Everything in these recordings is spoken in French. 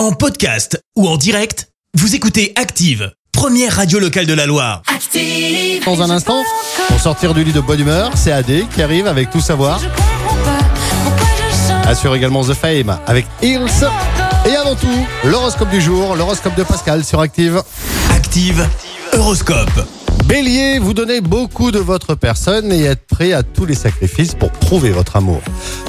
En podcast ou en direct, vous écoutez Active, première radio locale de la Loire. Active. Dans un instant, pour sortir du lit de bonne humeur, c'est AD qui arrive avec tout savoir. Je comprends pas pourquoi je chante. Assure également The Fame avec Hills. Et avant tout, l'horoscope du jour, l'horoscope de Pascal sur Active. Active, Horoscope. Bélier, vous donnez beaucoup de votre personne et êtes prêt à tous les sacrifices pour prouver votre amour.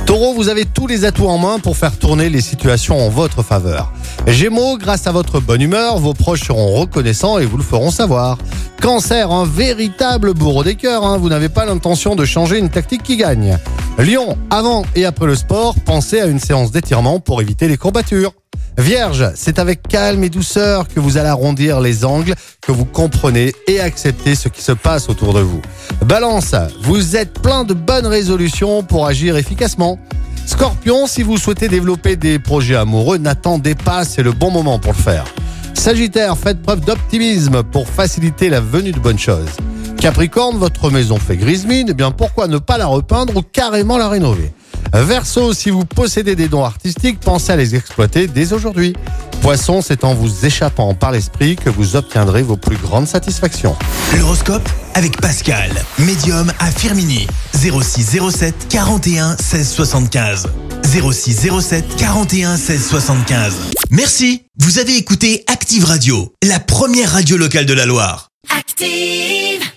Taureau, vous avez tous les atouts en main pour faire tourner les situations en votre faveur. Gémeaux, grâce à votre bonne humeur, vos proches seront reconnaissants et vous le feront savoir. Cancer, un véritable bourreau des cœurs, hein, vous n'avez pas l'intention de changer une tactique qui gagne. Lion, avant et après le sport, pensez à une séance d'étirement pour éviter les courbatures. Vierge, c'est avec calme et douceur que vous allez arrondir les angles, que vous comprenez et acceptez ce qui se passe autour de vous. Balance, vous êtes plein de bonnes résolutions pour agir efficacement. Scorpion, si vous souhaitez développer des projets amoureux, n'attendez pas, c'est le bon moment pour le faire. Sagittaire, faites preuve d'optimisme pour faciliter la venue de bonnes choses. Capricorne, votre maison fait grise mine, eh bien pourquoi ne pas la repeindre ou carrément la rénover? Verseau, si vous possédez des dons artistiques, pensez à les exploiter dès aujourd'hui. Poisson, c'est en vous échappant par l'esprit que vous obtiendrez vos plus grandes satisfactions. L'horoscope avec Pascal, médium à Firmini. 06 07 41 16 75. 06 07 41 16 75. Merci, vous avez écouté Active Radio, la première radio locale de la Loire. Active.